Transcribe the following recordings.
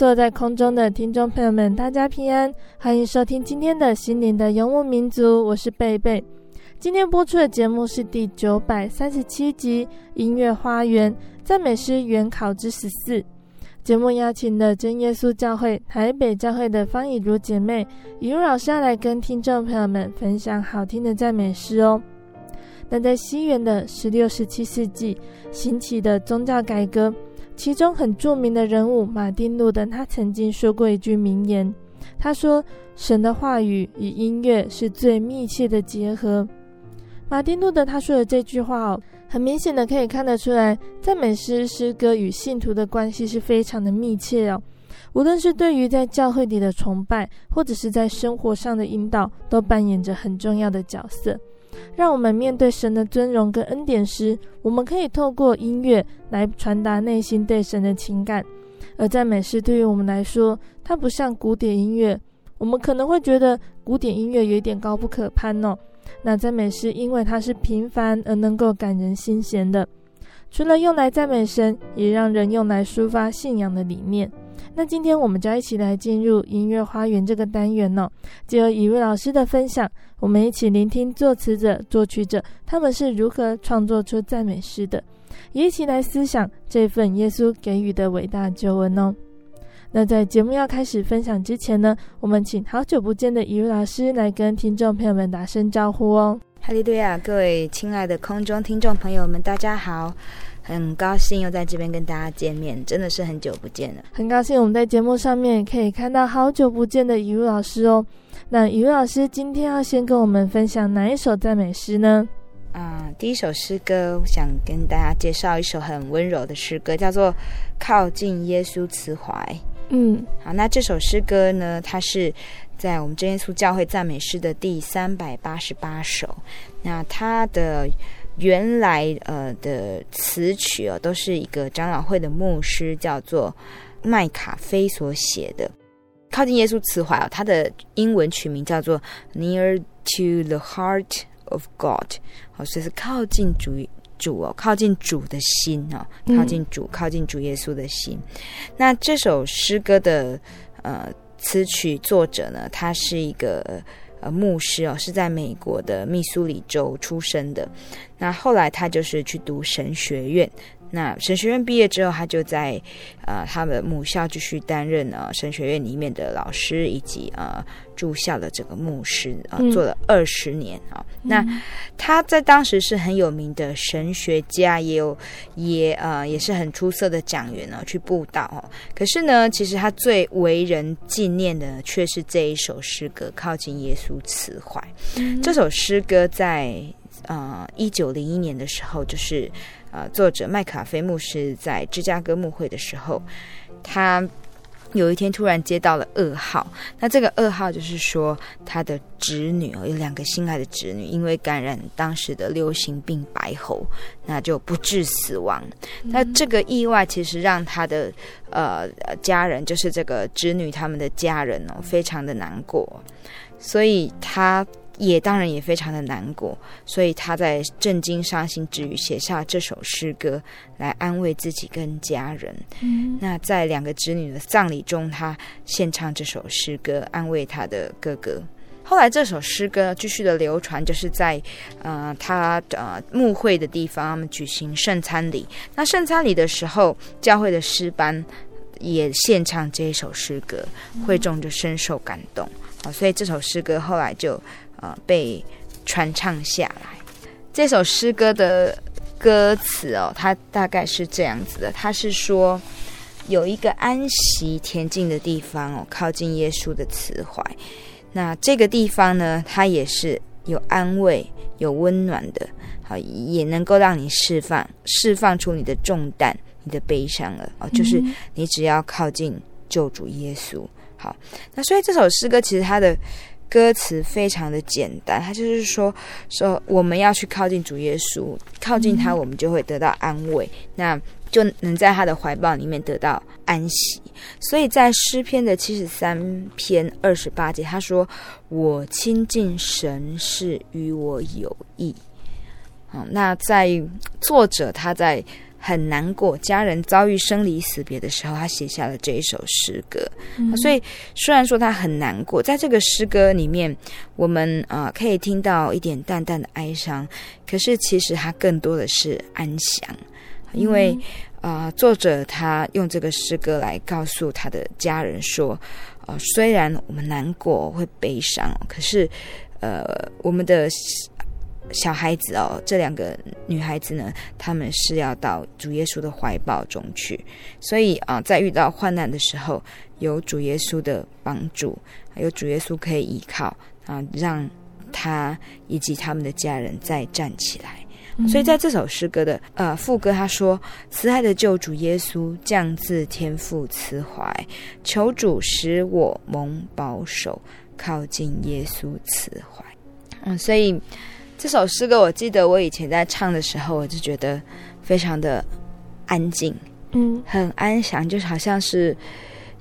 坐，在空中的听众朋友们，大家平安，欢迎收听今天的心灵的游牧民族，我是贝贝。今天播出的节目是第九百三十七集《音乐花园赞美诗原考之十四》。节目邀请的真耶稣教会台北教会的方以如姐妹，以如老师要来跟听众朋友们分享好听的赞美诗哦。那在西元的十六、十七世纪兴起的宗教改革。其中很著名的人物马丁路德，他曾经说过一句名言，他说：“神的话语与音乐是最密切的结合。”马丁路德他说的这句话哦，很明显的可以看得出来，赞美诗诗歌与信徒的关系是非常的密切哦。无论是对于在教会里的崇拜，或者是在生活上的引导，都扮演着很重要的角色。让我们面对神的尊荣跟恩典时，我们可以透过音乐来传达内心对神的情感。而赞美诗对于我们来说，它不像古典音乐，我们可能会觉得古典音乐有一点高不可攀哦。那赞美诗因为它是平凡而能够感人心弦的，除了用来赞美神，也让人用来抒发信仰的理念。那今天我们就一起来进入音乐花园这个单元哦。借由以如老师的分享，我们一起聆听作词者、作曲者他们是如何创作出赞美诗的，也一起来思想这份耶稣给予的伟大救恩哦。那在节目要开始分享之前呢，我们请好久不见的以如老师来跟听众朋友们打声招呼哦。哈利路亚，各位亲爱的空中听众朋友们，大家好。很高兴又在这边跟大家见面，真的是很久不见了。很高兴我们在节目上面可以看到好久不见的雨露老师哦。那雨露老师今天要先跟我们分享哪一首赞美诗呢？啊、呃，第一首诗歌，我想跟大家介绍一首很温柔的诗歌，叫做《靠近耶稣慈怀》。嗯，好，那这首诗歌呢，它是在我们真耶稣教会赞美诗的第三百八十八首。那它的。原来呃的词曲哦，都是一个长老会的牧师叫做麦卡菲所写的。靠近耶稣慈怀哦，它的英文曲名叫做 Near to the Heart of God，好，所以是靠近主主哦，靠近主的心哦，靠近主，靠近主耶稣的心。那这首诗歌的呃词曲作者呢，他是一个。呃，牧师哦，是在美国的密苏里州出生的。那后来他就是去读神学院。那神学院毕业之后，他就在呃他的母校继续担任呃神学院里面的老师，以及呃住校的这个牧师啊、呃，做了二十年啊。那他在当时是很有名的神学家，也有也呃也是很出色的讲员呢，去布道哦。可是呢，其实他最为人纪念的却是这一首诗歌《靠近耶稣慈怀》。嗯、这首诗歌在呃一九零一年的时候，就是。呃，作者麦卡菲牧师在芝加哥牧会的时候，他有一天突然接到了噩耗。那这个噩耗就是说，他的侄女哦，有两个心爱的侄女，因为感染当时的流行病白喉，那就不治死亡。嗯、那这个意外其实让他的呃家人，就是这个侄女他们的家人哦，非常的难过，所以他。也当然也非常的难过，所以他在震惊伤心之余写下这首诗歌来安慰自己跟家人。嗯，那在两个侄女的葬礼中，他献唱这首诗歌安慰他的哥哥。后来这首诗歌继续的流传，就是在呃他呃墓会的地方，他们举行圣餐礼。那圣餐礼的时候，教会的诗班也献唱这一首诗歌，会众就深受感动好，所以这首诗歌后来就呃被传唱下来。这首诗歌的歌词哦，它大概是这样子的，它是说有一个安息恬静的地方哦，靠近耶稣的慈怀。那这个地方呢，它也是有安慰、有温暖的，好，也能够让你释放、释放出你的重担、你的悲伤了哦。就是你只要靠近救主耶稣，好。那所以这首诗歌其实它的歌词非常的简单，他就是说说我们要去靠近主耶稣，靠近他，我们就会得到安慰。那就能在他的怀抱里面得到安息，所以在诗篇的七十三篇二十八节，他说：“我亲近神是与我有益。”好，那在作者他在很难过，家人遭遇生离死别的时候，他写下了这一首诗歌。嗯、所以虽然说他很难过，在这个诗歌里面，我们啊、呃、可以听到一点淡淡的哀伤，可是其实他更多的是安详。因为，啊、呃，作者他用这个诗歌来告诉他的家人说，呃，虽然我们难过会悲伤，可是，呃，我们的小孩子哦，这两个女孩子呢，她们是要到主耶稣的怀抱中去，所以啊、呃，在遇到患难的时候，有主耶稣的帮助，还有主耶稣可以依靠啊、呃，让他以及他们的家人再站起来。所以在这首诗歌的呃副歌，他说：“慈爱的救主耶稣降自天父慈怀，求主使我蒙保守，靠近耶稣慈怀。”嗯，所以这首诗歌，我记得我以前在唱的时候，我就觉得非常的安静，嗯，很安详，就好像是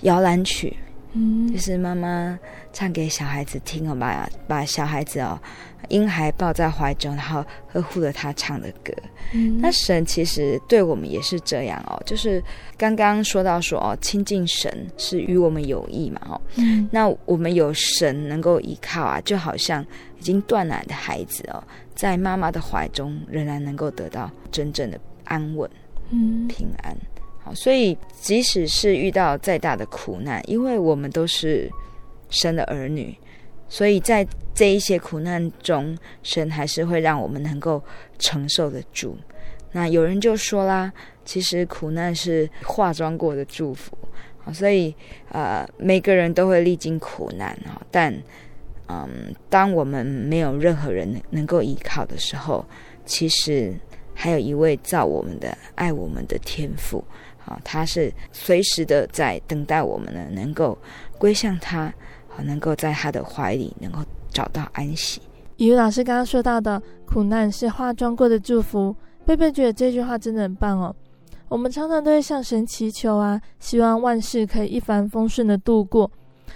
摇篮曲，嗯，就是妈妈唱给小孩子听，哦，把把小孩子哦。婴孩抱在怀中，然后呵护着他唱的歌。嗯，那神其实对我们也是这样哦，就是刚刚说到说哦，亲近神是与我们有益嘛哦。嗯，那我们有神能够依靠啊，就好像已经断奶的孩子哦，在妈妈的怀中仍然能够得到真正的安稳、嗯，平安。所以即使是遇到再大的苦难，因为我们都是神的儿女。所以在这一些苦难中，神还是会让我们能够承受得住。那有人就说啦，其实苦难是化妆过的祝福。所以呃，每个人都会历经苦难啊。但嗯，当我们没有任何人能够依靠的时候，其实还有一位造我们的、爱我们的天父啊，他是随时的在等待我们呢，能够归向他。能够在他的怀里能够找到安息。以瑜老师刚刚说到的苦难是化妆过的祝福，贝贝觉得这句话真的很棒哦。我们常常都会向神祈求啊，希望万事可以一帆风顺的度过。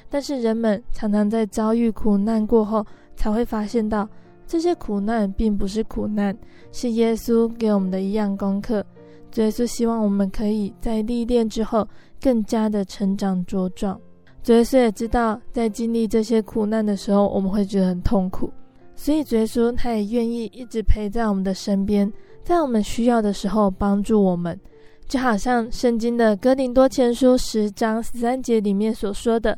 但是人们常常在遭遇苦难过后，才会发现到这些苦难并不是苦难，是耶稣给我们的一样功课。耶稣希望我们可以在历练之后，更加的成长茁壮。主耶稣也知道，在经历这些苦难的时候，我们会觉得很痛苦，所以主耶稣他也愿意一直陪在我们的身边，在我们需要的时候帮助我们。就好像圣经的哥林多前书十章十三节里面所说的：“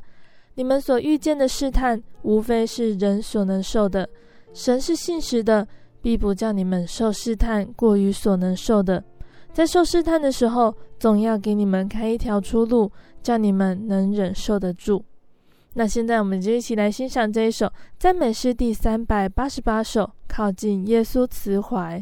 你们所遇见的试探，无非是人所能受的；神是信实的，必不叫你们受试探过于所能受的。在受试探的时候，总要给你们开一条出路。”叫你们能忍受得住。那现在我们就一起来欣赏这一首赞美诗第三百八十八首《靠近耶稣慈怀》。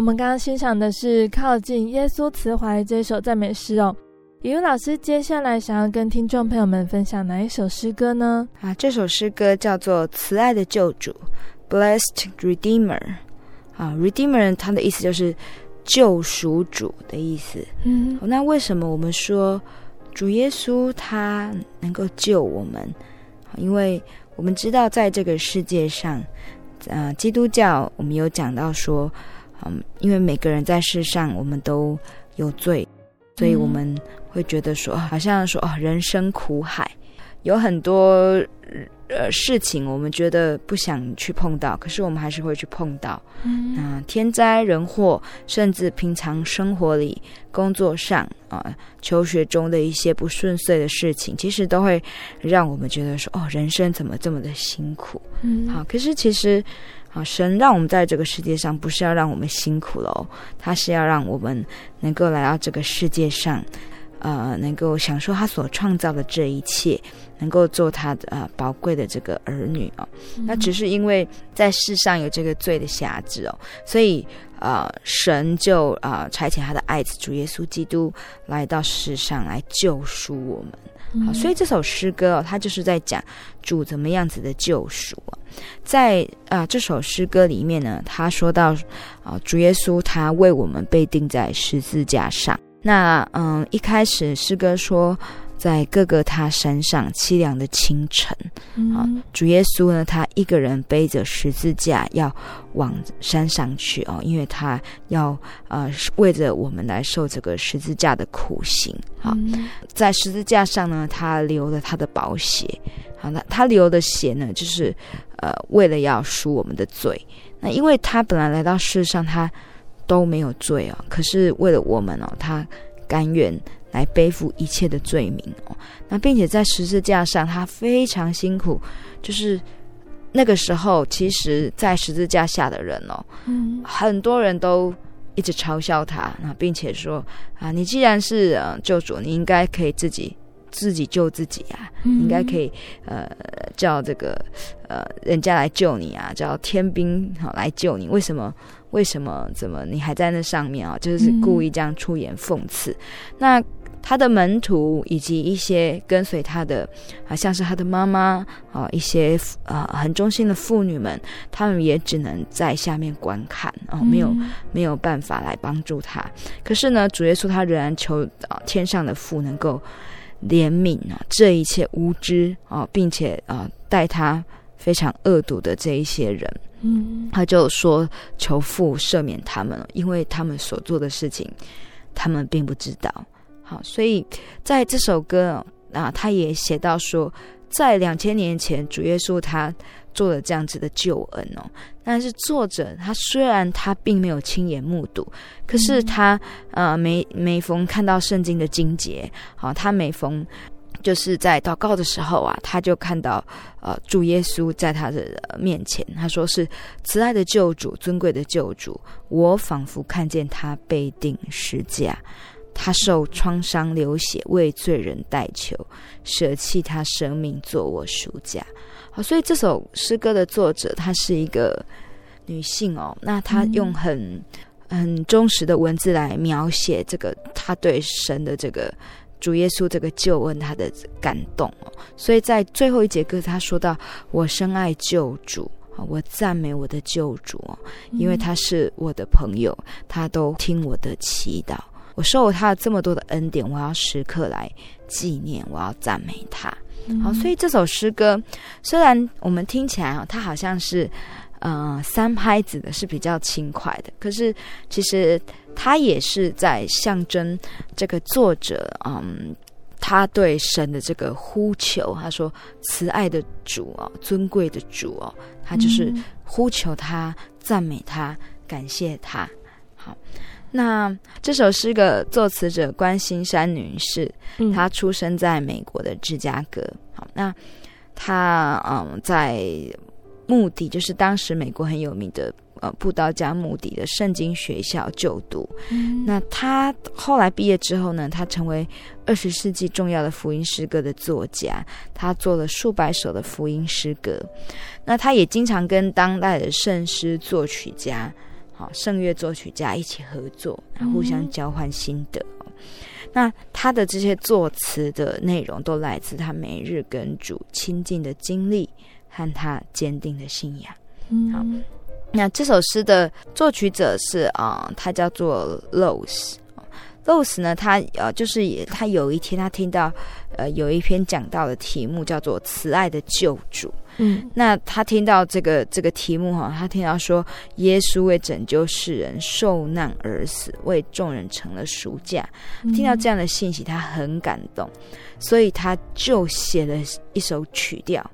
我们刚刚欣赏的是《靠近耶稣慈怀》这首赞美诗哦。李如老师接下来想要跟听众朋友们分享哪一首诗歌呢？啊，这首诗歌叫做《慈爱的救主》（Blessed Redeemer）。啊，Redeemer 它的意思就是救赎主的意思。嗯，那为什么我们说主耶稣他能够救我们？因为我们知道在这个世界上，啊，基督教我们有讲到说。嗯，因为每个人在世上，我们都有罪，所以我们会觉得说，好像说哦，人生苦海，有很多呃事情，我们觉得不想去碰到，可是我们还是会去碰到。嗯，啊，天灾人祸，甚至平常生活里、工作上啊、求学中的一些不顺遂的事情，其实都会让我们觉得说，哦，人生怎么这么的辛苦？嗯，好，可是其实。啊，神让我们在这个世界上，不是要让我们辛苦喽，他是要让我们能够来到这个世界上，呃，能够享受他所创造的这一切，能够做他的呃宝贵的这个儿女哦。那只是因为在世上有这个罪的辖制哦，所以呃，神就呃差遣他的爱子主耶稣基督来到世上来救赎我们。好，所以这首诗歌哦，它就是在讲主怎么样子的救赎啊。在啊这首诗歌里面呢，他说到啊主耶稣他为我们被钉在十字架上。那嗯一开始诗歌说。在各个他山上凄凉的清晨，啊，主耶稣呢，他一个人背着十字架要往山上去哦，因为他要呃为着我们来受这个十字架的苦刑啊，在十字架上呢，他流了他的宝血，好，那他流的血呢，就是呃为了要赎我们的罪。那因为他本来来到世上，他都没有罪哦，可是为了我们哦，他甘愿。来背负一切的罪名哦，那并且在十字架上，他非常辛苦。就是那个时候，其实，在十字架下的人哦，嗯，很多人都一直嘲笑他，那并且说啊，你既然是呃救主，你应该可以自己自己救自己啊，嗯、应该可以呃叫这个呃人家来救你啊，叫天兵好来救你，为什么？为什么？怎么你还在那上面啊？就是故意这样出言讽刺，嗯、那。他的门徒以及一些跟随他的，啊，像是他的妈妈啊，一些啊很忠心的妇女们，他们也只能在下面观看啊，没有没有办法来帮助他。可是呢，主耶稣他仍然求啊天上的父能够怜悯啊这一切无知啊，并且啊待他非常恶毒的这一些人。嗯，他就说求父赦免他们，因为他们所做的事情，他们并不知道。好，所以在这首歌啊，他也写到说，在两千年前，主耶稣他做了这样子的救恩哦。但是作者他虽然他并没有亲眼目睹，可是他呃每每逢看到圣经的经节，好，他每逢就是在祷告的时候啊，他就看到呃主耶稣在他的面前，他说是慈爱的救主，尊贵的救主，我仿佛看见他被钉十架。他受创伤流血，为罪人代求，舍弃他生命做我赎价。好，所以这首诗歌的作者他是一个女性哦。那她用很很忠实的文字来描写这个她对神的这个主耶稣这个救恩她的感动哦。所以在最后一节歌，她说到：“我深爱救主，我赞美我的救主哦，因为他是我的朋友，他都听我的祈祷。”我受了他这么多的恩典，我要时刻来纪念，我要赞美他。嗯、好，所以这首诗歌虽然我们听起来啊，它好像是呃三拍子的，是比较轻快的，可是其实它也是在象征这个作者嗯，他对神的这个呼求。他说：“慈爱的主哦，尊贵的主哦，他就是呼求他，赞美他，感谢他。”好。那这首诗歌作词者关心山女士，嗯、她出生在美国的芝加哥。好，那她嗯在穆迪，就是当时美国很有名的呃布道家目的的圣经学校就读。嗯、那他后来毕业之后呢，他成为二十世纪重要的福音诗歌的作家，他做了数百首的福音诗歌。那他也经常跟当代的圣诗作曲家。好，圣乐作曲家一起合作，互相交换心得。嗯、那他的这些作词的内容都来自他每日跟主亲近的经历和他坚定的信仰。嗯，好，那这首诗的作曲者是啊、呃，他叫做 Lowes。Lowes 呢，他呃，就是也，他有一天他听到呃，有一篇讲到的题目叫做“慈爱的救主”。嗯，那他听到这个这个题目哈，他听到说耶稣为拯救世人受难而死，为众人成了赎价。听到这样的信息，他很感动，所以他就写了一首曲调。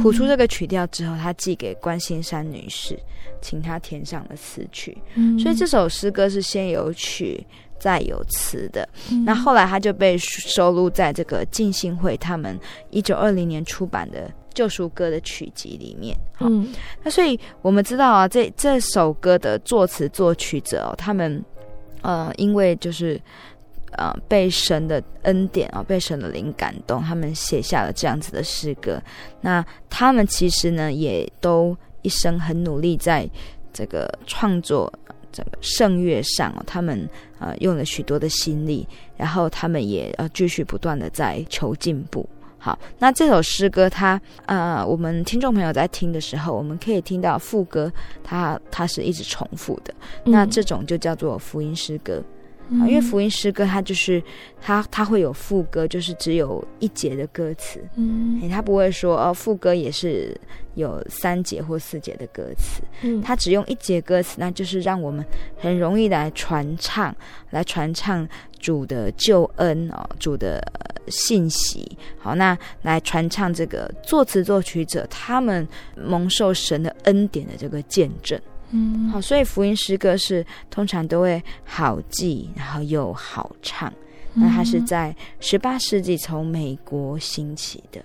谱出这个曲调之后，他寄给关心山女士，请她填上了词曲。所以这首诗歌是先有曲。再有词的，那后来他就被收录在这个浸信会他们一九二零年出版的救赎歌的曲集里面。好，那所以我们知道啊，这这首歌的作词作曲者哦，他们呃，因为就是呃被神的恩典啊，被神的灵感动，他们写下了这样子的诗歌。那他们其实呢，也都一生很努力在这个创作。这个圣乐上哦，他们呃用了许多的心力，然后他们也呃继续不断的在求进步。好，那这首诗歌它呃，我们听众朋友在听的时候，我们可以听到副歌它，它它是一直重复的，那这种就叫做福音诗歌。啊，因为福音诗歌它就是它，它会有副歌，就是只有一节的歌词，嗯，它不会说哦，副歌也是有三节或四节的歌词，嗯，它只用一节歌词，那就是让我们很容易来传唱，来传唱主的救恩哦，主的信息，好，那来传唱这个作词作曲者他们蒙受神的恩典的这个见证。嗯，好，所以福音诗歌是通常都会好记，然后又好唱。那它是在十八世纪从美国兴起的。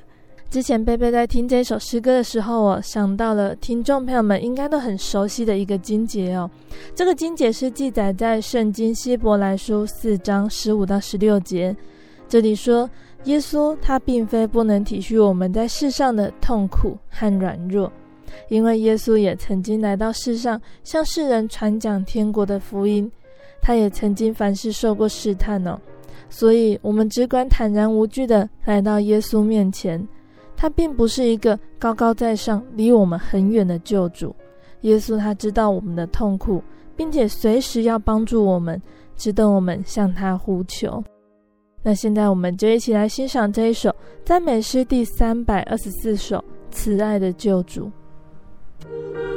之前贝贝在听这首诗歌的时候，我想到了听众朋友们应该都很熟悉的一个经节哦。这个经节是记载在圣经希伯来书四章十五到十六节。这里说，耶稣他并非不能体恤我们在世上的痛苦和软弱。因为耶稣也曾经来到世上，向世人传讲天国的福音，他也曾经凡事受过试探哦，所以我们只管坦然无惧地来到耶稣面前。他并不是一个高高在上、离我们很远的救主。耶稣他知道我们的痛苦，并且随时要帮助我们，只等我们向他呼求。那现在我们就一起来欣赏这一首赞美诗第三百二十四首《慈爱的救主》。您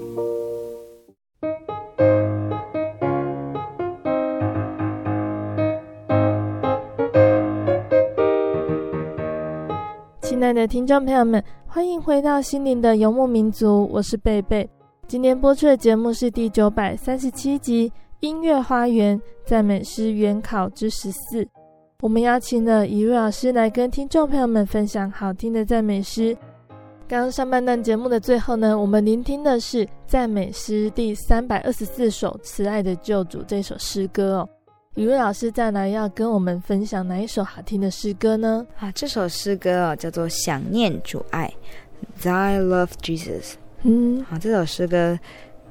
听众朋友们，欢迎回到心灵的游牧民族，我是贝贝。今天播出的节目是第九百三十七集《音乐花园赞美诗原考之十四》。我们邀请了一位老师来跟听众朋友们分享好听的赞美诗。刚刚上半段节目的最后呢，我们聆听的是赞美诗第三百二十四首《慈爱的救主》这首诗歌哦。雨薇老师再来要跟我们分享哪一首好听的诗歌呢？啊，这首诗歌哦叫做《想念主爱》，Thy Love Jesus。嗯，好，这首诗歌，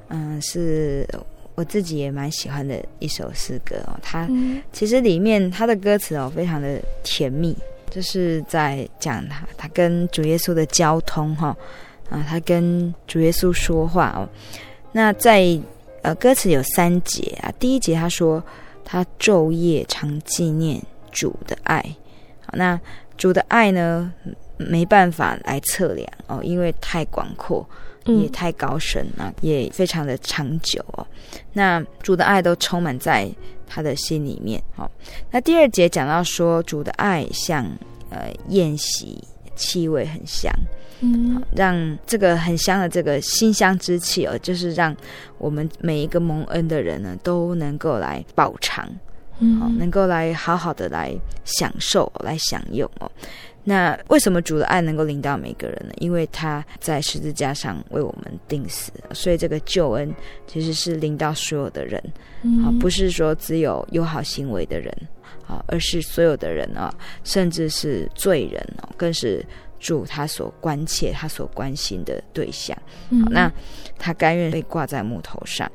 嗯，是我自己也蛮喜欢的一首诗歌哦。它其实里面它的歌词哦非常的甜蜜，就是在讲他他跟主耶稣的交通哈啊，他跟主耶稣说话哦。那在呃歌词有三节啊，第一节他说。他昼夜常纪念主的爱，好，那主的爱呢，没办法来测量哦，因为太广阔，也太高深啊，也非常的长久哦。那主的爱都充满在他的心里面。好，那第二节讲到说，主的爱像呃宴席，气味很香。嗯，让这个很香的这个馨香之气哦，就是让我们每一个蒙恩的人呢，都能够来饱尝，嗯，好，能够来好好的来享受、来享用哦。那为什么主的爱能够临到每个人呢？因为他在十字架上为我们定死，所以这个救恩其实是临到所有的人，啊，不是说只有有好行为的人，啊，而是所有的人啊，甚至是罪人哦，更是。主他所关切、他所关心的对象，好，那他甘愿被挂在木头上。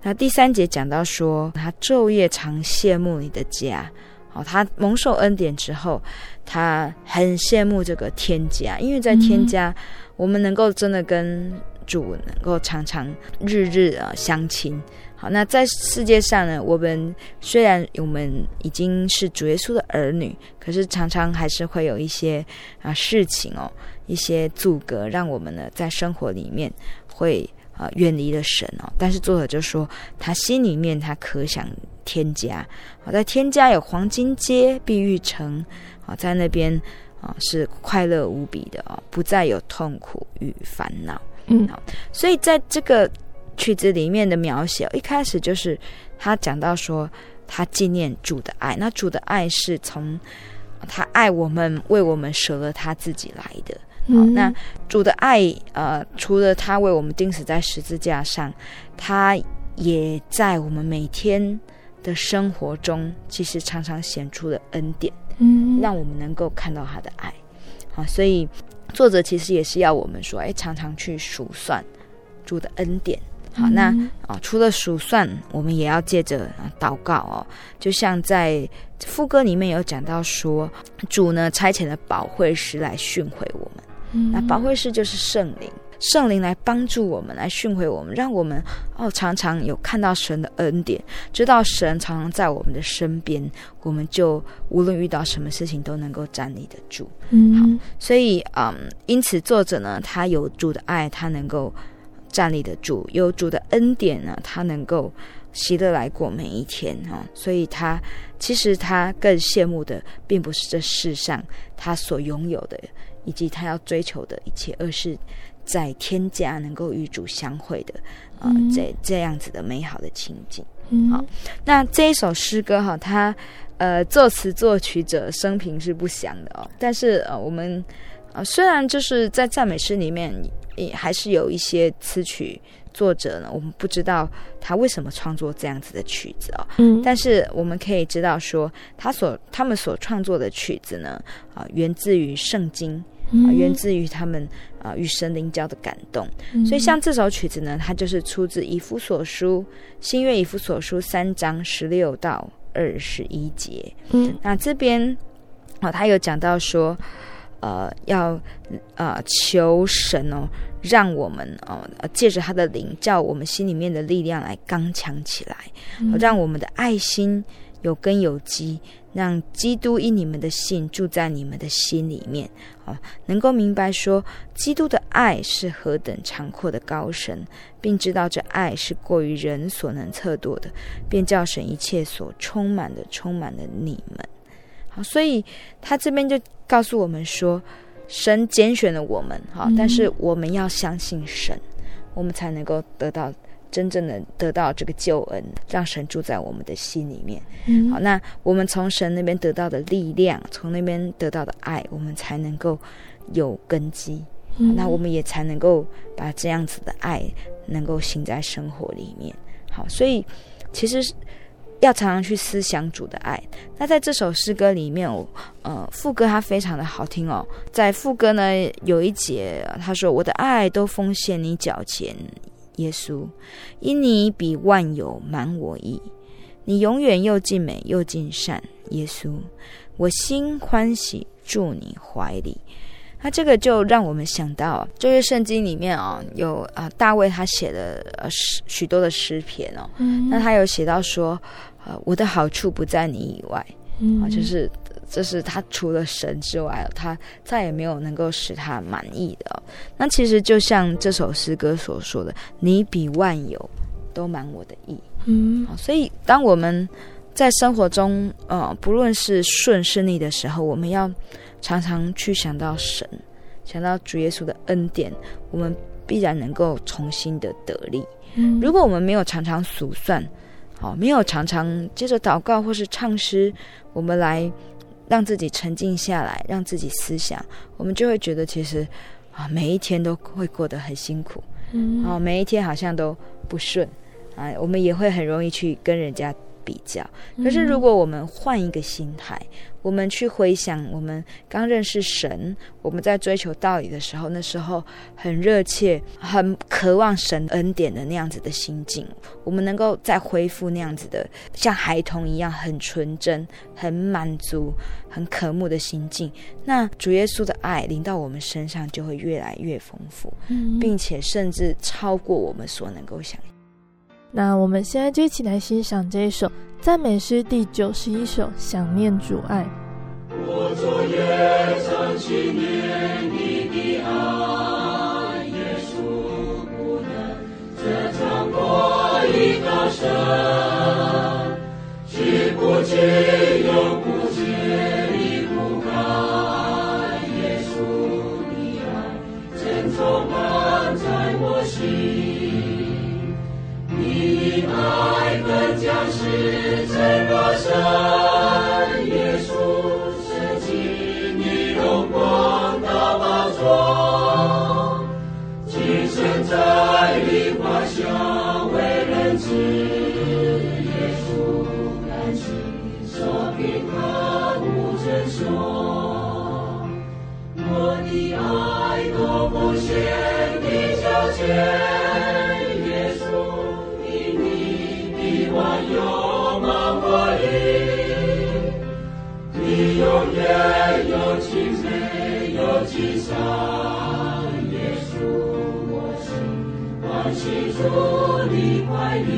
那第三节讲到说，他昼夜常羡慕你的家。好，他蒙受恩典之后，他很羡慕这个天家，因为在天家，我们能够真的跟主能够常常日日啊相亲。好，那在世界上呢，我们虽然我们已经是主耶稣的儿女，可是常常还是会有一些啊事情哦，一些阻隔，让我们呢在生活里面会啊远离了神哦。但是作者就说，他心里面他可想添加，好，在添加有黄金街、碧玉城，好，在那边啊是快乐无比的哦，不再有痛苦与烦恼。嗯，好，所以在这个。曲子里面的描写，一开始就是他讲到说，他纪念主的爱。那主的爱是从他爱我们，为我们舍了他自己来的。好，那主的爱，呃，除了他为我们钉死在十字架上，他也在我们每天的生活中，其实常常显出了恩典，嗯，让我们能够看到他的爱。好，所以作者其实也是要我们说，哎，常常去数算主的恩典。好，那啊，除了数算，我们也要借着祷告哦。就像在副歌里面有讲到说，主呢差遣了保惠师来训诲我们。嗯，那保惠师就是圣灵，圣灵来帮助我们，来训诲我们，让我们哦常常有看到神的恩典，知道神常常在我们的身边，我们就无论遇到什么事情都能够站立得住。嗯，好，所以嗯，因此作者呢，他有主的爱，他能够。站立的主，有主的恩典呢，他能够喜乐来过每一天哈，所以他其实他更羡慕的，并不是这世上他所拥有的，以及他要追求的一切，而是在天家能够与主相会的啊，这这样子的美好的情景。好，那这一首诗歌哈，他呃作词作曲者生平是不详的哦，但是呃我们啊虽然就是在赞美诗里面。也还是有一些词曲作者呢，我们不知道他为什么创作这样子的曲子哦。嗯，但是我们可以知道说，他所他们所创作的曲子呢，啊，源自于圣经啊，源自于他们啊与神灵交的感动。所以像这首曲子呢，它就是出自以弗所书新约以弗所书三章十六到二十一节。嗯，那这边啊，他有讲到说，呃，要呃求神哦，让我们哦借着他的灵，叫我们心里面的力量来刚强起来，让我们的爱心有根有基。让基督因你们的信住在你们的心里面，啊，能够明白说，基督的爱是何等长阔的高深，并知道这爱是过于人所能测度的，便叫神一切所充满的充满了你们。好，所以他这边就告诉我们说，神拣选了我们，哈，但是我们要相信神，我们才能够得到。真正的得到这个救恩，让神住在我们的心里面。嗯、好，那我们从神那边得到的力量，从那边得到的爱，我们才能够有根基。嗯、那我们也才能够把这样子的爱能够行在生活里面。好，所以其实要常常去思想主的爱。那在这首诗歌里面，呃，副歌它非常的好听哦。在副歌呢有一节，他说：“我的爱都奉献你脚前。”耶稣，因你比万有满我意，你永远又尽美又尽善。耶稣，我心欢喜住你怀里。那这个就让我们想到，就是圣经里面啊、哦，有啊大卫他写的呃许许多的诗篇哦。嗯。那他有写到说，呃，我的好处不在你以外，嗯，啊，就是。这是他除了神之外，他再也没有能够使他满意的。那其实就像这首诗歌所说的：“你比万有都满我的意。”嗯，所以当我们在生活中，呃，不论是顺是逆的时候，我们要常常去想到神，想到主耶稣的恩典，我们必然能够重新的得力。嗯，如果我们没有常常数算，好，没有常常接着祷告或是唱诗，我们来。让自己沉静下来，让自己思想，我们就会觉得其实啊，每一天都会过得很辛苦，嗯，哦，每一天好像都不顺，啊，我们也会很容易去跟人家。比较，可是如果我们换一个心态，嗯、我们去回想我们刚认识神，我们在追求道理的时候，那时候很热切、很渴望神恩典的那样子的心境，我们能够再恢复那样子的像孩童一样很纯真、很满足、很渴慕的心境，那主耶稣的爱临到我们身上就会越来越丰富，嗯、并且甚至超过我们所能够想。那我们现在就一起来欣赏这一首赞美诗第九十一首《想念主爱》。我昨夜常纪念你的爱，耶稣不能遮藏过于高深，知不知又不知离不开，耶稣的爱正充满在我心。你的爱本将是真若深，耶稣舍弃你荣光到宝座，今生在灵华相为人知，耶稣甘心受平安无争说，我的爱都奉献你脚前。我意，你永远又尽美又尽善，耶稣我心欢喜住你怀里，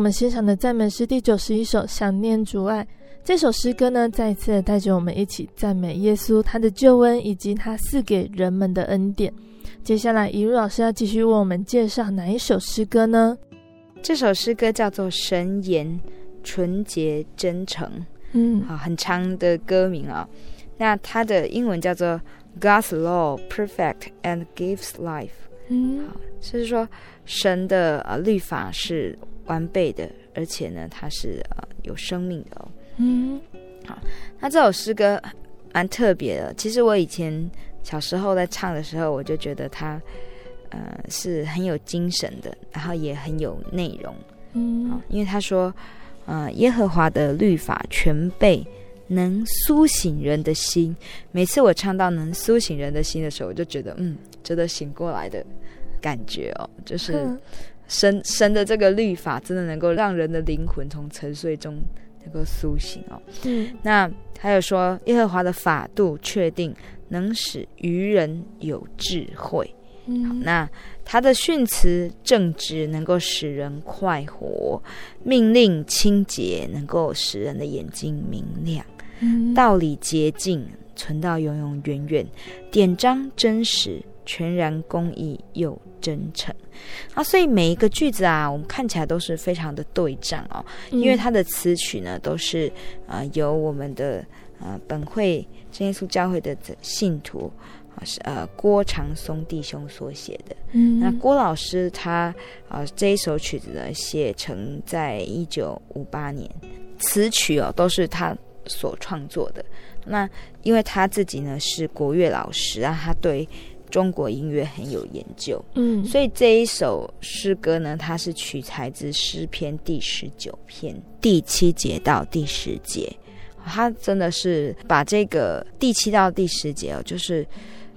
们欣赏的赞美诗第九十一首《想念主爱》。这首诗歌呢，再一次带着我们一起赞美耶稣，他的救恩以及他赐给人们的恩典。接下来，一如老师要继续为我们介绍哪一首诗歌呢？这首诗歌叫做《神言纯洁真诚》，嗯，好，很长的歌名啊、哦。那它的英文叫做 God's Law Perfect and Gives Life，嗯，好，就是说神的呃律法是完备的，而且呢，它是呃有生命的哦。嗯，好，那这首诗歌蛮特别的。其实我以前小时候在唱的时候，我就觉得它，呃，是很有精神的，然后也很有内容。嗯，因为他说，呃，耶和华的律法全备，能苏醒人的心。每次我唱到能苏醒人的心的时候，我就觉得，嗯，值得醒过来的感觉哦，就是神神的这个律法，真的能够让人的灵魂从沉睡中。能够苏醒哦，嗯，那还有说耶和华的法度确定，能使愚人有智慧，嗯，那他的训词正直，能够使人快活，命令清洁，能够使人的眼睛明亮，嗯，道理洁净，存到永永远远，典章真实，全然公义又真诚啊，所以每一个句子啊，我们看起来都是非常的对仗哦，因为它的词曲呢都是啊、呃、由我们的呃本会真耶稣教会的信徒啊是呃郭长松弟兄所写的。嗯，那郭老师他啊、呃、这一首曲子呢写成在一九五八年，词曲哦都是他所创作的。那因为他自己呢是国乐老师啊，他对。中国音乐很有研究，嗯，所以这一首诗歌呢，它是取材自诗篇第十九篇第七节到第十节，它真的是把这个第七到第十节哦，就是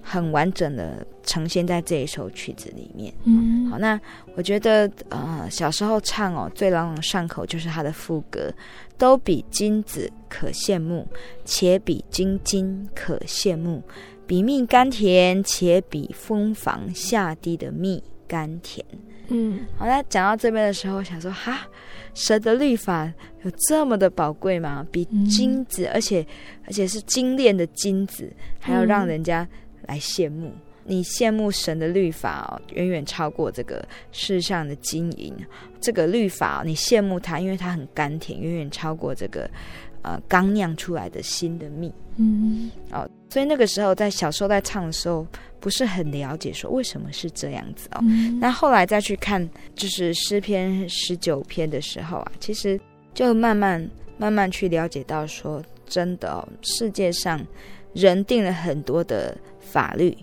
很完整的呈现在这一首曲子里面。嗯，好，那我觉得呃，小时候唱哦，最朗朗上口就是它的副歌，都比金子可羡慕，且比金金可羡慕。比蜜甘甜，且比蜂房下滴的蜜甘甜。嗯，好，那讲到这边的时候，我想说哈，神的律法有这么的宝贵吗？比金子，嗯、而且而且是精炼的金子，还要让人家来羡慕。嗯、你羡慕神的律法哦，远远超过这个世上的金银。这个律法哦，你羡慕它，因为它很甘甜，远远超过这个。呃，刚酿出来的新的蜜，嗯，哦，所以那个时候在小时候在唱的时候，不是很了解说为什么是这样子哦。嗯、那后来再去看，就是诗篇十九篇的时候啊，其实就慢慢慢慢去了解到说，真的哦，世界上人定了很多的法律，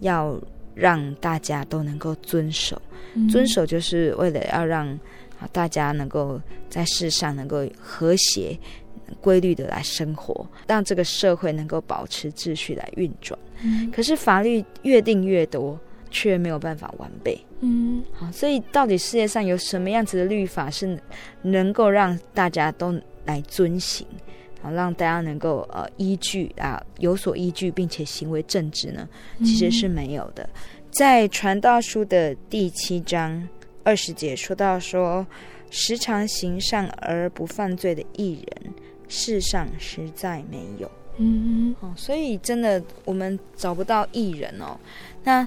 要让大家都能够遵守，嗯、遵守就是为了要让啊大家能够在世上能够和谐。规律的来生活，让这个社会能够保持秩序来运转。嗯，可是法律越定越多，却没有办法完备。嗯，好，所以到底世界上有什么样子的律法是能够让大家都来遵行？好，让大家能够呃依据啊有所依据，并且行为正直呢，其实是没有的。嗯、在传道书的第七章二十节说到说，时常行善而不犯罪的艺人，世上实在没有。嗯，哦，所以真的我们找不到艺人哦。那。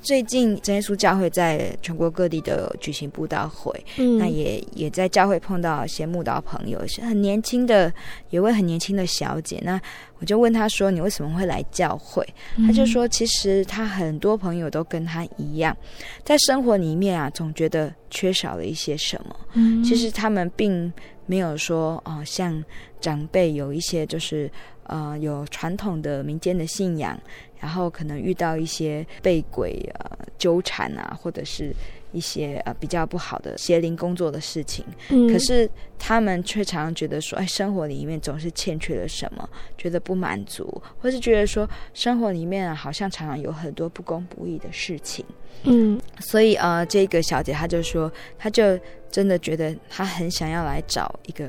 最近真耶稣教会在全国各地都有举行布道会，嗯，那也也在教会碰到一些慕道朋友，是很年轻的，有位很年轻的小姐。那我就问她说：“你为什么会来教会？”她、嗯、就说：“其实她很多朋友都跟她一样，在生活里面啊，总觉得缺少了一些什么。嗯，其实他们并没有说啊、呃，像长辈有一些就是呃有传统的民间的信仰。”然后可能遇到一些被鬼呃纠缠啊，或者是一些呃比较不好的邪灵工作的事情。嗯，可是他们却常常觉得说，哎，生活里面总是欠缺了什么，觉得不满足，或是觉得说生活里面啊，好像常常有很多不公不义的事情。嗯，所以呃，这个小姐她就说，她就真的觉得她很想要来找一个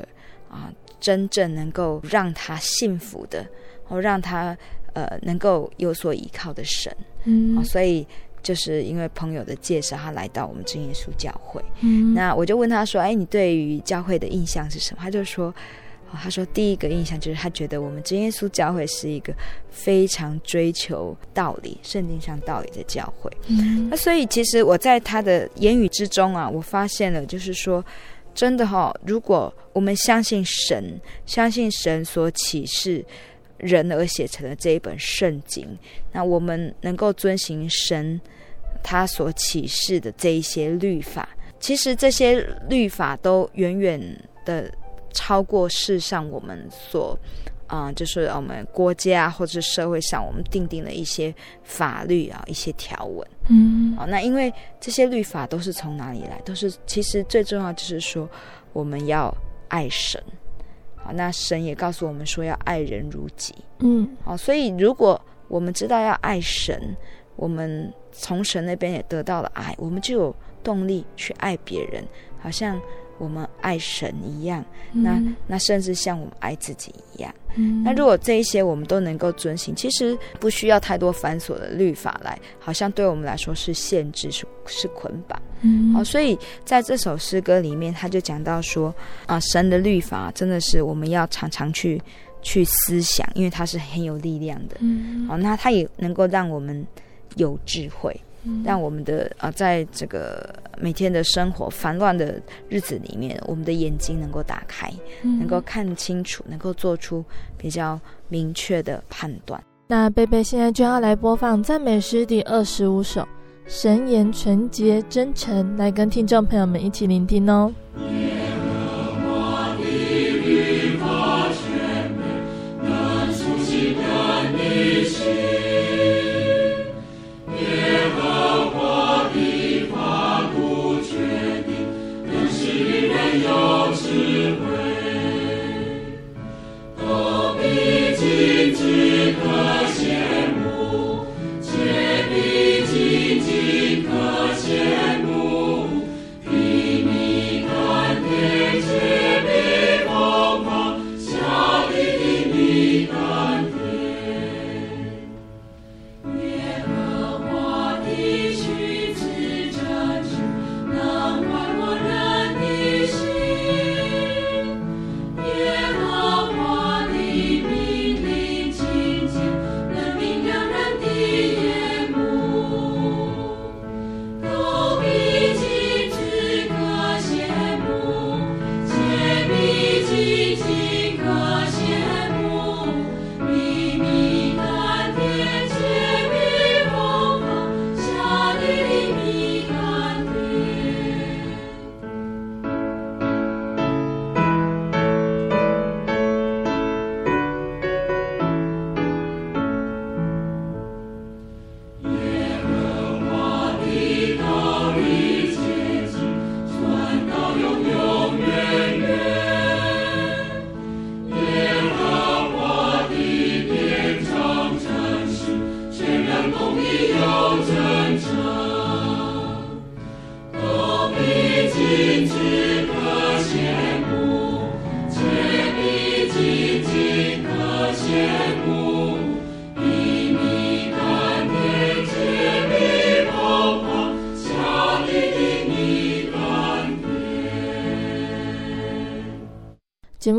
啊、呃，真正能够让她幸福的，或让她。呃，能够有所依靠的神，嗯、哦，所以就是因为朋友的介绍，他来到我们真耶稣教会。嗯，那我就问他说：“哎，你对于教会的印象是什么？”他就说：“哦、他说第一个印象就是他觉得我们真耶稣教会是一个非常追求道理、圣经上道理的教会。”嗯，那所以其实我在他的言语之中啊，我发现了，就是说，真的哈、哦，如果我们相信神，相信神所启示。人而写成的这一本圣经，那我们能够遵行神他所启示的这一些律法，其实这些律法都远远的超过世上我们所啊、呃，就是我们国家或者是社会上我们定定的一些法律啊，一些条文。嗯，啊，那因为这些律法都是从哪里来？都是其实最重要就是说，我们要爱神。好，那神也告诉我们说要爱人如己。嗯，好，所以如果我们知道要爱神，我们从神那边也得到了爱，我们就有动力去爱别人，好像我们爱神一样。嗯、那那甚至像我们爱自己一样。嗯，那如果这一些我们都能够遵行，其实不需要太多繁琐的律法来，好像对我们来说是限制，是是捆绑。嗯，好，所以在这首诗歌里面，他就讲到说，啊，神的律法真的是我们要常常去去思想，因为它是很有力量的。嗯，好，那它也能够让我们有智慧，嗯、让我们的啊，在这个每天的生活烦乱的日子里面，我们的眼睛能够打开，嗯、能够看清楚，能够做出比较明确的判断。那贝贝现在就要来播放赞美诗第二十五首。神言纯洁真诚，来跟听众朋友们一起聆听哦。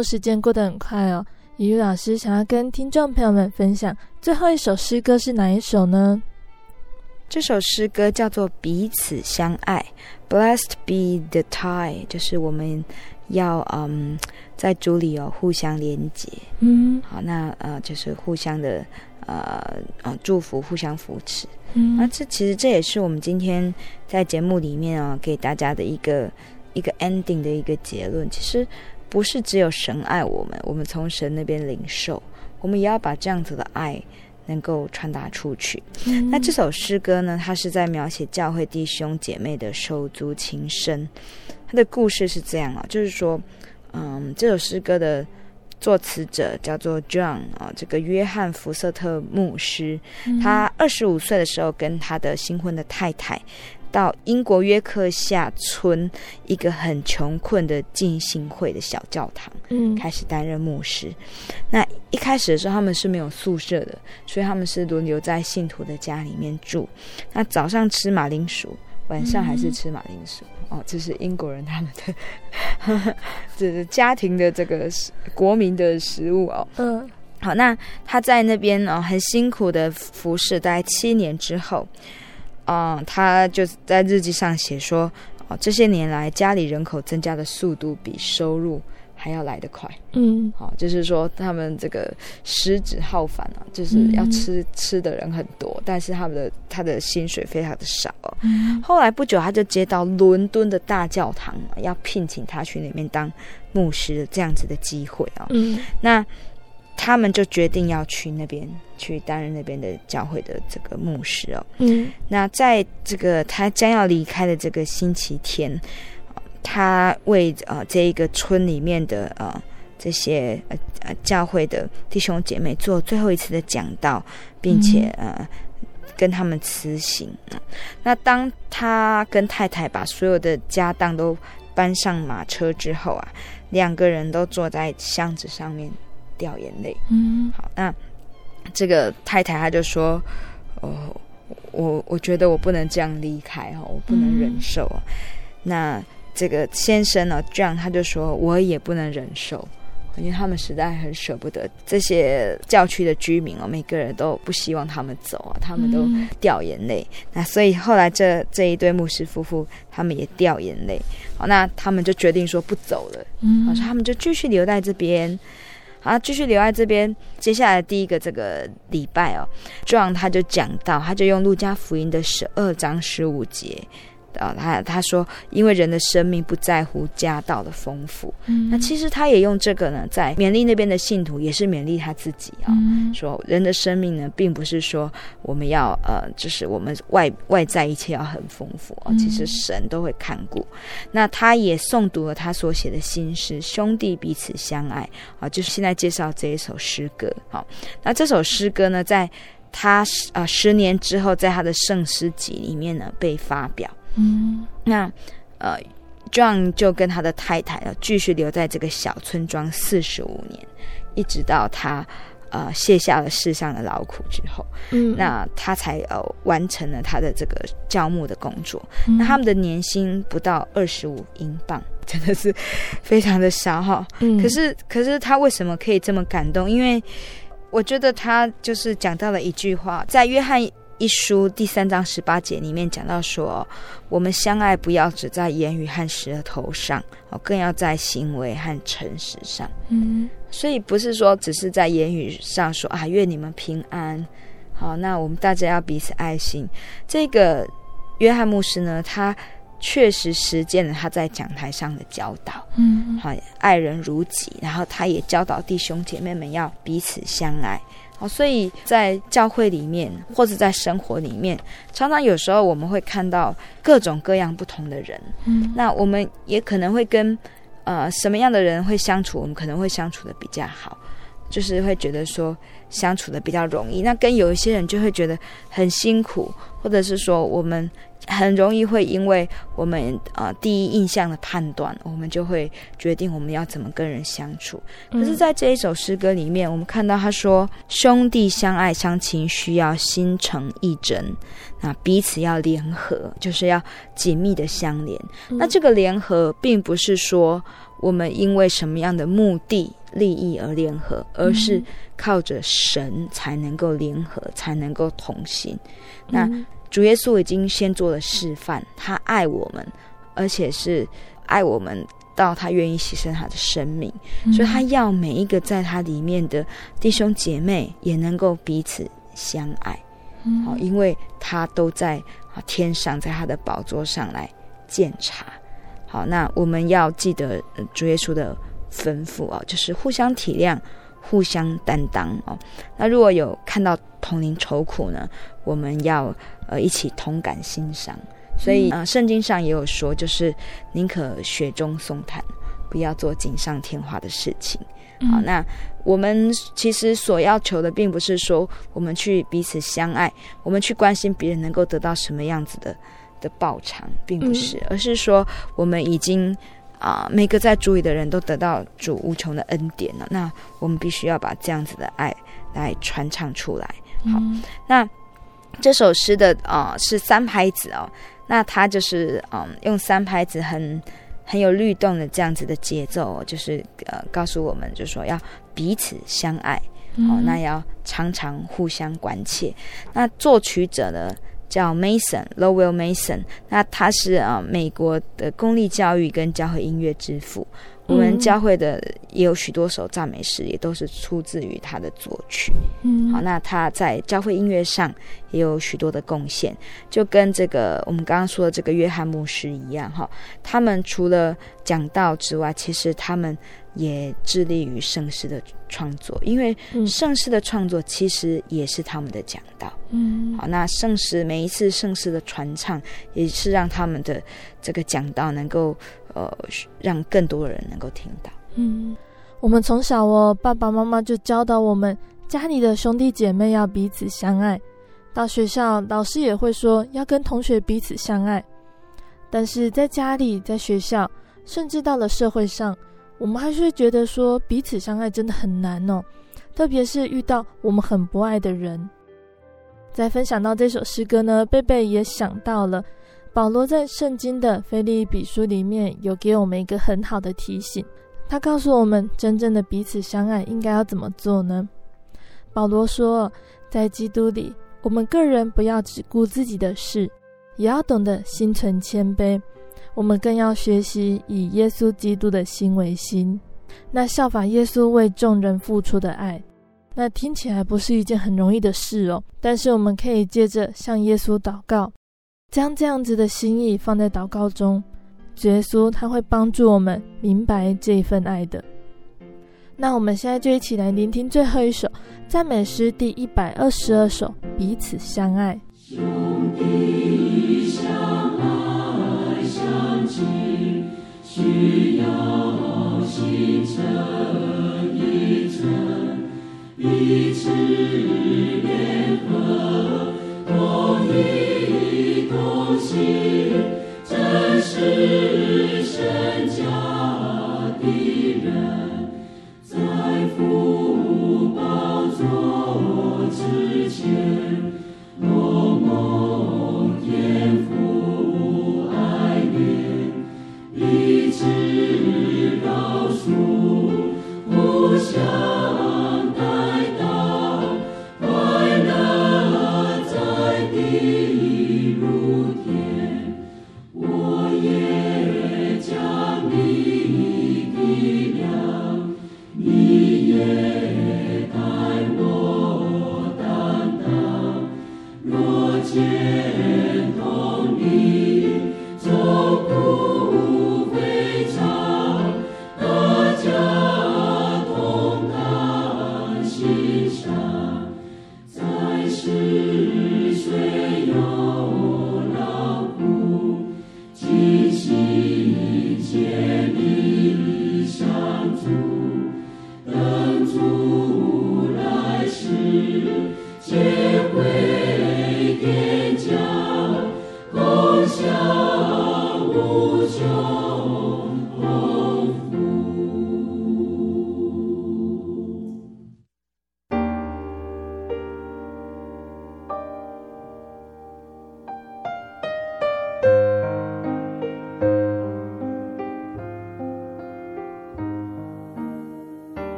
目时间过得很快哦，怡玉老师想要跟听众朋友们分享最后一首诗歌是哪一首呢？这首诗歌叫做《彼此相爱》，Blessed be the tie，就是我们要嗯在主里哦互相连接，嗯，好，那呃就是互相的呃呃祝福，互相扶持。嗯，那这其实这也是我们今天在节目里面啊、哦、给大家的一个一个 ending 的一个结论。其实不是只有神爱我们，我们从神那边领受，我们也要把这样子的爱能够传达出去。嗯、那这首诗歌呢，它是在描写教会弟兄姐妹的手足情深。它的故事是这样啊、哦，就是说，嗯，这首诗歌的。作词者叫做 John 啊，这个约翰福瑟特牧师，他二十五岁的时候跟他的新婚的太太到英国约克夏村一个很穷困的浸信会的小教堂，嗯，开始担任牧师。那一开始的时候他们是没有宿舍的，所以他们是轮流在信徒的家里面住。那早上吃马铃薯。晚上还是吃马铃薯、嗯、哦，这是英国人他们的，这是家庭的这个国民的食物哦。嗯，好，那他在那边哦，很辛苦的服侍，大概七年之后，啊、哦，他就在日记上写说，哦，这些年来家里人口增加的速度比收入。还要来得快，嗯，好，就是说他们这个食指浩繁啊，就是要吃、嗯、吃的人很多，但是他们的他的薪水非常的少。嗯，后来不久他就接到伦敦的大教堂要聘请他去里面当牧师的这样子的机会啊，嗯，那他们就决定要去那边去担任那边的教会的这个牧师哦，嗯，那在这个他将要离开的这个星期天。他为呃这一个村里面的呃这些呃呃教会的弟兄姐妹做最后一次的讲道，并且呃跟他们辞行。那当他跟太太把所有的家当都搬上马车之后啊，两个人都坐在箱子上面掉眼泪。嗯，好，那这个太太她就说：“哦，我我觉得我不能这样离开哈，我不能忍受。嗯”那这个先生呢，这样他就说，我也不能忍受，因为他们实在很舍不得这些教区的居民哦，每个人都不希望他们走啊，他们都掉眼泪。嗯、那所以后来这这一对牧师夫妇，他们也掉眼泪。好，那他们就决定说不走了，嗯，好，他们就继续留在这边，好，继续留在这边。接下来第一个这个礼拜哦，这样他就讲到，他就用路加福音的十二章十五节。啊、哦，他他说，因为人的生命不在乎家道的丰富，嗯，那其实他也用这个呢，在勉励那边的信徒，也是勉励他自己啊、哦嗯，说人的生命呢，并不是说我们要呃，就是我们外外在一切要很丰富啊、哦，其实神都会看顾。嗯、那他也诵读了他所写的新诗，兄弟彼此相爱啊、哦，就是现在介绍这一首诗歌。好、哦，那这首诗歌呢，在他啊、呃、十年之后，在他的圣诗集里面呢被发表。嗯，那呃，John 就跟他的太太要继续留在这个小村庄四十五年，一直到他呃卸下了世上的劳苦之后，嗯，那他才呃完成了他的这个教牧的工作。嗯、那他们的年薪不到二十五英镑，真的是非常的少哈。嗯，可是可是他为什么可以这么感动？因为我觉得他就是讲到了一句话，在约翰。一书第三章十八节里面讲到说，我们相爱不要只在言语和舌头上，哦，更要在行为和诚实上。嗯，所以不是说只是在言语上说啊，愿你们平安。好，那我们大家要彼此爱心。这个约翰牧师呢，他确实实践了他在讲台上的教导。嗯，好，爱人如己，然后他也教导弟兄姐妹们要彼此相爱。哦，所以在教会里面，或者在生活里面，常常有时候我们会看到各种各样不同的人。嗯，那我们也可能会跟呃什么样的人会相处，我们可能会相处的比较好，就是会觉得说相处的比较容易。那跟有一些人就会觉得很辛苦，或者是说我们。很容易会因为我们呃第一印象的判断，我们就会决定我们要怎么跟人相处。可是，在这一首诗歌里面，我们看到他说：“兄弟相爱相亲，需要心诚意真，那彼此要联合，就是要紧密的相连。那这个联合，并不是说我们因为什么样的目的、利益而联合，而是靠着神才能够联合，才能够同行。那主耶稣已经先做了示范，他爱我们，而且是爱我们到他愿意牺牲他的生命，所以他要每一个在他里面的弟兄姐妹也能够彼此相爱。好，因为他都在啊天上，在他的宝座上来鉴察。好，那我们要记得主耶稣的吩咐啊，就是互相体谅、互相担当哦。那如果有看到同龄愁苦呢，我们要呃一起同感欣赏。所以啊，圣经上也有说，就是宁可雪中送炭，不要做锦上添花的事情。好，那我们其实所要求的，并不是说我们去彼此相爱，我们去关心别人能够得到什么样子的。的报偿并不是，而是说我们已经啊、呃，每个在主里的人都得到主无穷的恩典了。那我们必须要把这样子的爱来传唱出来。好，嗯、那这首诗的啊、呃、是三拍子哦，那它就是嗯、呃、用三拍子很很有律动的这样子的节奏，就是呃告诉我们，就是说要彼此相爱，好、哦，那要常常互相关切。那作曲者呢？叫 Mason，Lowell Mason，那他是呃美国的公立教育跟教会音乐之父。我们教会的也有许多首赞美诗，也都是出自于他的作曲。嗯，好，那他在教会音乐上也有许多的贡献，就跟这个我们刚刚说的这个约翰牧师一样哈。他们除了讲道之外，其实他们也致力于圣诗的创作，因为圣诗的创作其实也是他们的讲道。嗯，好，那圣诗每一次圣诗的传唱，也是让他们的这个讲道能够。呃，让更多的人能够听到。嗯，我们从小哦，爸爸妈妈就教导我们，家里的兄弟姐妹要彼此相爱。到学校，老师也会说要跟同学彼此相爱。但是在家里，在学校，甚至到了社会上，我们还是会觉得说彼此相爱真的很难哦。特别是遇到我们很不爱的人。在分享到这首诗歌呢，贝贝也想到了。保罗在圣经的腓立比书里面有给我们一个很好的提醒，他告诉我们真正的彼此相爱应该要怎么做呢？保罗说，在基督里，我们个人不要只顾自己的事，也要懂得心存谦卑。我们更要学习以耶稣基督的心为心，那效法耶稣为众人付出的爱。那听起来不是一件很容易的事哦，但是我们可以接着向耶稣祷告。将这样子的心意放在祷告中，耶稣他会帮助我们明白这份爱的。那我们现在就一起来聆听最后一首赞美诗第一百二十二首《彼此相爱》。兄弟相爱相亲，需要心诚意诚，彼此联同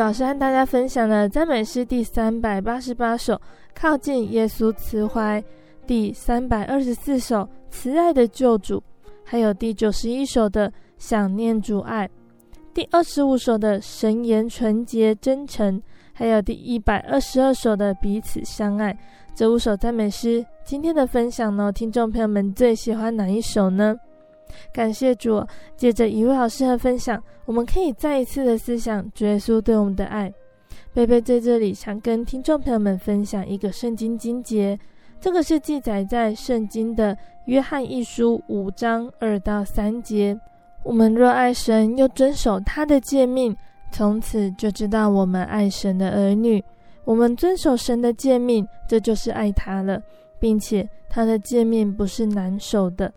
老师和大家分享了赞美诗第三百八十八首《靠近耶稣慈怀》，第三百二十四首《慈爱的救主》，还有第九十一首的《想念主爱》，第二十五首的《神言纯洁真诚》，还有第一百二十二首的《彼此相爱》。这五首赞美诗，今天的分享呢，听众朋友们最喜欢哪一首呢？感谢主，借着一位老师的分享，我们可以再一次的思想主耶稣对我们的爱。贝贝在这里想跟听众朋友们分享一个圣经经节，这个是记载在圣经的约翰一书五章二到三节。我们若爱神，又遵守他的诫命，从此就知道我们爱神的儿女。我们遵守神的诫命，这就是爱他了，并且他的诫命不是难守的。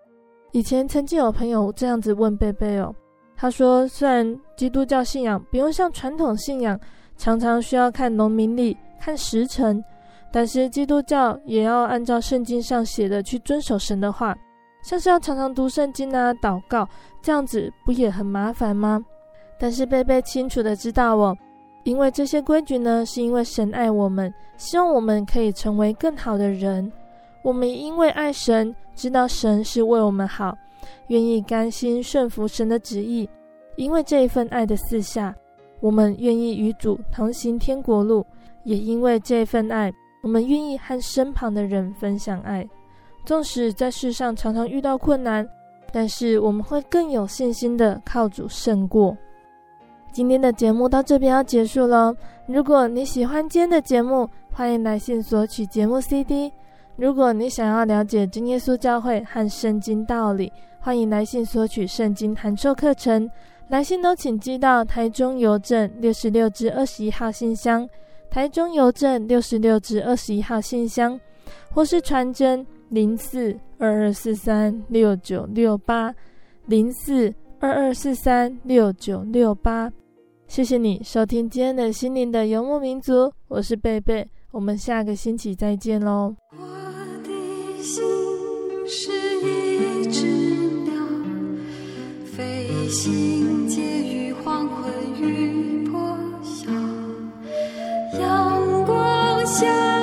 以前曾经有朋友这样子问贝贝哦，他说：“虽然基督教信仰不用像传统信仰常常需要看农民历、看时辰，但是基督教也要按照圣经上写的去遵守神的话，像是要常常读圣经啊、祷告，这样子不也很麻烦吗？”但是贝贝清楚的知道哦，因为这些规矩呢，是因为神爱我们，希望我们可以成为更好的人。我们因为爱神，知道神是为我们好，愿意甘心顺服神的旨意。因为这一份爱的赐下，我们愿意与主同行天国路。也因为这份爱，我们愿意和身旁的人分享爱。纵使在世上常常遇到困难，但是我们会更有信心的靠主胜过。今天的节目到这边要结束了。如果你喜欢今天的节目，欢迎来信索取节目 CD。如果你想要了解真耶稣教会和圣经道理，欢迎来信索取圣经函授课程。来信都请寄到台中邮政六十六至二十一号信箱，台中邮政六十六至二十一号信箱，或是传真零四二二四三六九六八零四二二四三六九六八。谢谢你收听今天的心灵的游牧民族，我是贝贝，我们下个星期再见喽。心是一只鸟，飞行结于黄昏与破晓，阳光下。